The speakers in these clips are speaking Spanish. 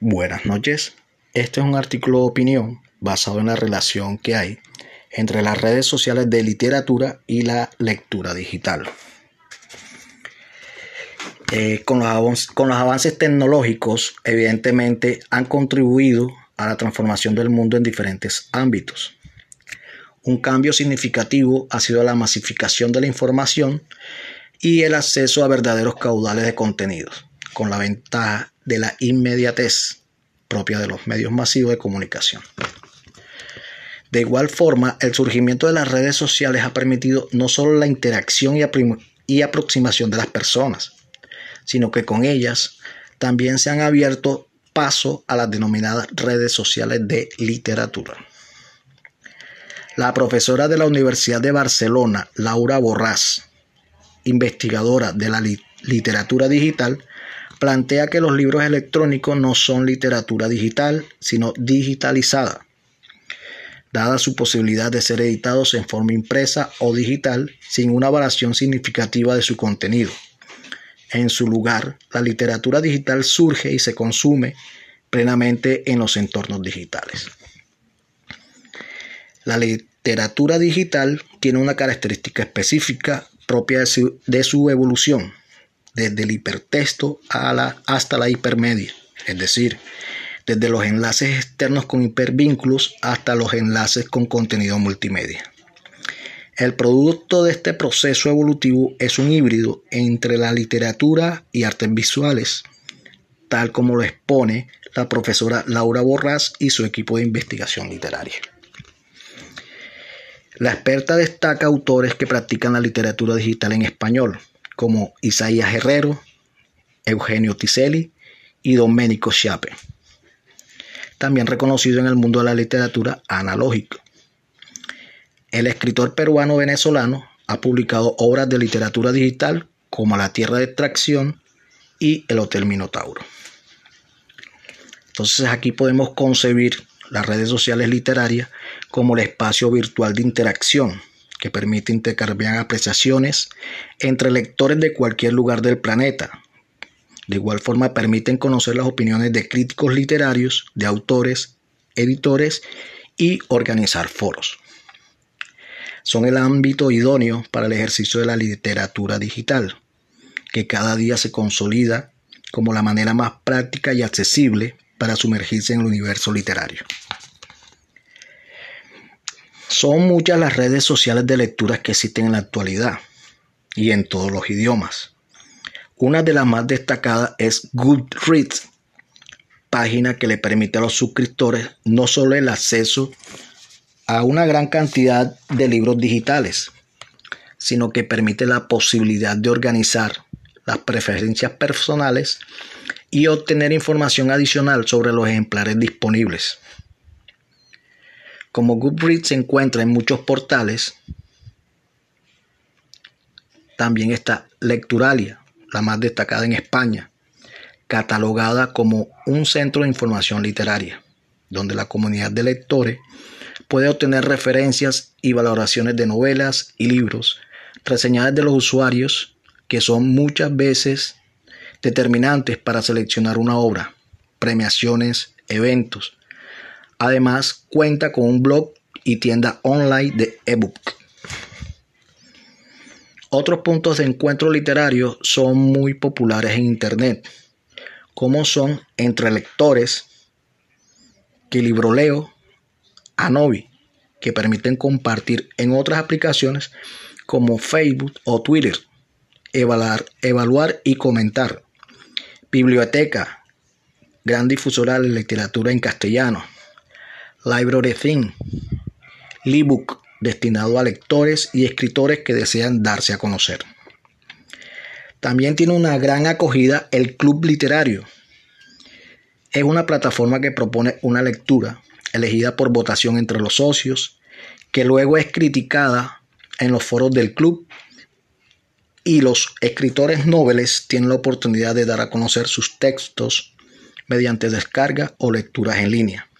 Buenas noches. Este es un artículo de opinión basado en la relación que hay entre las redes sociales de literatura y la lectura digital. Eh, con, los con los avances tecnológicos, evidentemente, han contribuido a la transformación del mundo en diferentes ámbitos. Un cambio significativo ha sido la masificación de la información y el acceso a verdaderos caudales de contenidos, con la ventaja de la inmediatez propia de los medios masivos de comunicación. De igual forma, el surgimiento de las redes sociales ha permitido no solo la interacción y, aproximación de las personas, sino que con ellas también se han abierto paso a las denominadas redes sociales de literatura. La profesora de la Universidad de Barcelona, Laura Borrás, investigadora de la literatura digital, plantea que los libros electrónicos no son literatura digital, sino digitalizada dada su posibilidad de ser editados en forma impresa o digital sin una variación significativa de su contenido. En su lugar, la literatura digital surge y se consume plenamente en los entornos digitales. La literatura digital tiene una característica específica propia de su, evolución, desde el hipertexto hasta la hipermedia, es decir, desde los enlaces externos con hipervínculos hasta los enlaces con contenido multimedia. El producto de este proceso evolutivo es un híbrido entre la literatura y artes visuales, tal como lo expone la profesora Laura Borrás y su equipo de investigación literaria. La experta destaca autores que practican la literatura digital en español, como Isaías Herrero, Eugenio Tiselli y Domenico Schiappe también reconocido en el mundo de la literatura analógica. El escritor peruano-venezolano ha publicado obras de literatura digital como La Tierra de Extracción y El Hotel Minotauro. Entonces aquí podemos concebir las redes sociales literarias como el espacio virtual de interacción que permite intercambiar apreciaciones entre lectores de cualquier lugar del planeta, de igual forma permiten conocer las opiniones de críticos literarios, de autores, editores y organizar foros. Son el ámbito idóneo para el ejercicio de la literatura digital, que cada día se consolida como la manera más práctica y accesible para sumergirse en el universo literario. Son muchas las redes sociales de lecturas que existen en la actualidad y en todos los idiomas. Una de las más destacadas es Goodreads, página que le permite a los suscriptores no solo el acceso a una gran cantidad de libros digitales, sino que permite la posibilidad de organizar las preferencias personales y obtener información adicional sobre los ejemplares disponibles. Como Goodreads se encuentra en muchos portales, también está Lecturalia, la más destacada en España, catalogada como un centro de información literaria, donde la comunidad de lectores puede obtener referencias y valoraciones de novelas y libros reseñadas de los usuarios, que son muchas veces determinantes para seleccionar una obra, premiaciones, eventos. Además, cuenta con un blog y tienda online de ebook. Otros puntos de encuentro literario son muy populares en Internet, como son Entre Lectores, Quilibroleo, Anobi, que permiten compartir en otras aplicaciones como Facebook o Twitter, evaluar, evaluar y comentar. Biblioteca, gran difusora de literatura en castellano. Library Thing, Libook, destinado a lectores y escritores que desean darse a conocer. También tiene una gran acogida el Club Literario. Es una plataforma que propone una lectura elegida por votación entre los socios, que luego es criticada en los foros del club y los escritores nobles tienen la oportunidad de dar a conocer sus textos mediante descarga o lecturas en línea.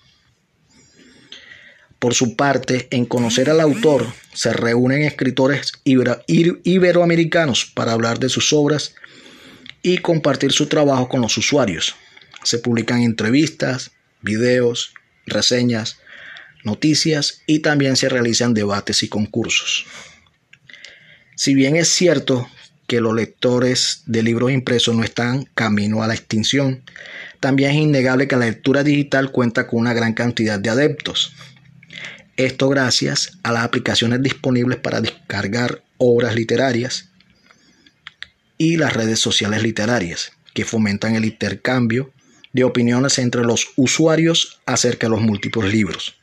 Por su parte, en conocer al autor se reúnen escritores iberoamericanos para hablar de sus obras y compartir su trabajo con los usuarios. Se publican entrevistas, videos, reseñas, noticias y también se realizan debates y concursos. Si bien es cierto que los lectores de libros impresos no están camino a la extinción, también es innegable que la lectura digital cuenta con una gran cantidad de adeptos. Esto gracias a las aplicaciones disponibles para descargar obras literarias y las redes sociales literarias, que fomentan el intercambio de opiniones entre los usuarios acerca de los múltiples libros.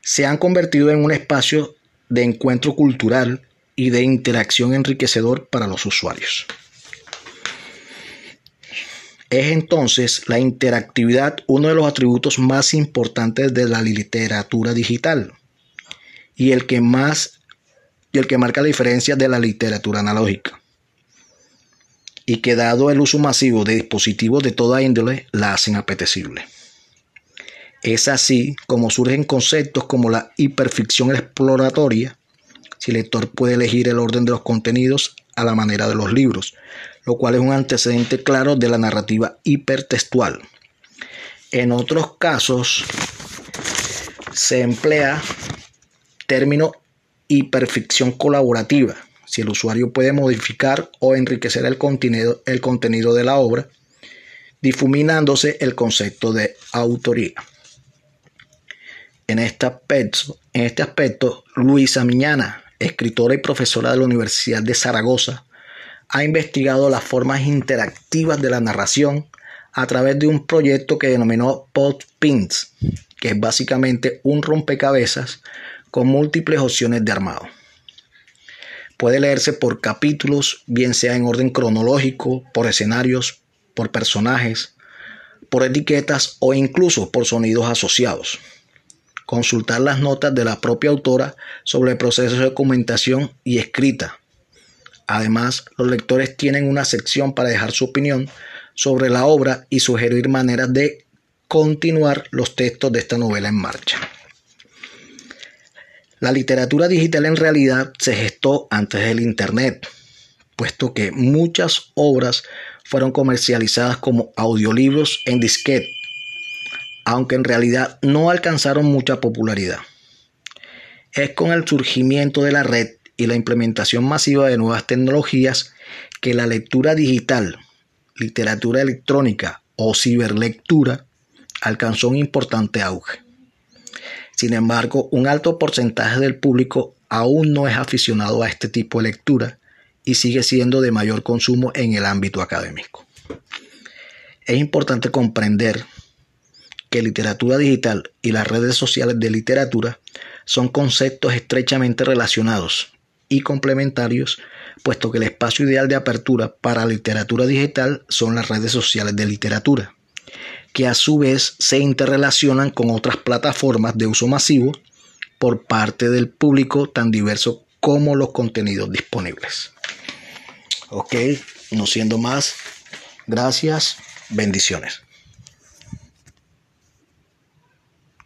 Se han convertido en un espacio de encuentro cultural y de interacción enriquecedor para los usuarios. Es entonces la interactividad uno de los atributos más importantes de la literatura digital y el que más y el que marca la diferencia de la literatura analógica. Y que dado el uso masivo de dispositivos de toda índole la hacen apetecible. Es así como surgen conceptos como la hiperficción exploratoria, si el lector puede elegir el orden de los contenidos a la manera de los libros, lo cual es un antecedente claro de la narrativa hipertextual. En otros casos se emplea término hiperficción colaborativa, si el usuario puede modificar o enriquecer el contenido, el contenido de la obra, difuminándose el concepto de autoría. En este aspecto, en este aspecto Luisa Miñana, escritora y profesora de la Universidad de Zaragoza, ha investigado las formas interactivas de la narración a través de un proyecto que denominó Podpins, que es básicamente un rompecabezas con múltiples opciones de armado. Puede leerse por capítulos, bien sea en orden cronológico, por escenarios, por personajes, por etiquetas o incluso por sonidos asociados. Consultar las notas de la propia autora sobre el proceso de documentación y escrita Además, los lectores tienen una sección para dejar su opinión sobre la obra y sugerir maneras de continuar los textos de esta novela en marcha. La literatura digital en realidad se gestó antes del Internet, puesto que muchas obras fueron comercializadas como audiolibros en disquete, aunque en realidad no alcanzaron mucha popularidad. Es con el surgimiento de la red y la implementación masiva de nuevas tecnologías que la lectura digital, literatura electrónica o ciberlectura alcanzó un importante auge. Sin embargo, un alto porcentaje del público aún no es aficionado a este tipo de lectura y sigue siendo de mayor consumo en el ámbito académico. Es importante comprender que literatura digital y las redes sociales de literatura son conceptos estrechamente relacionados y complementarios, puesto que el espacio ideal de apertura para literatura digital son las redes sociales de literatura, que a su vez se interrelacionan con otras plataformas de uso masivo por parte del público tan diverso como los contenidos disponibles. Ok, no siendo más, gracias, bendiciones.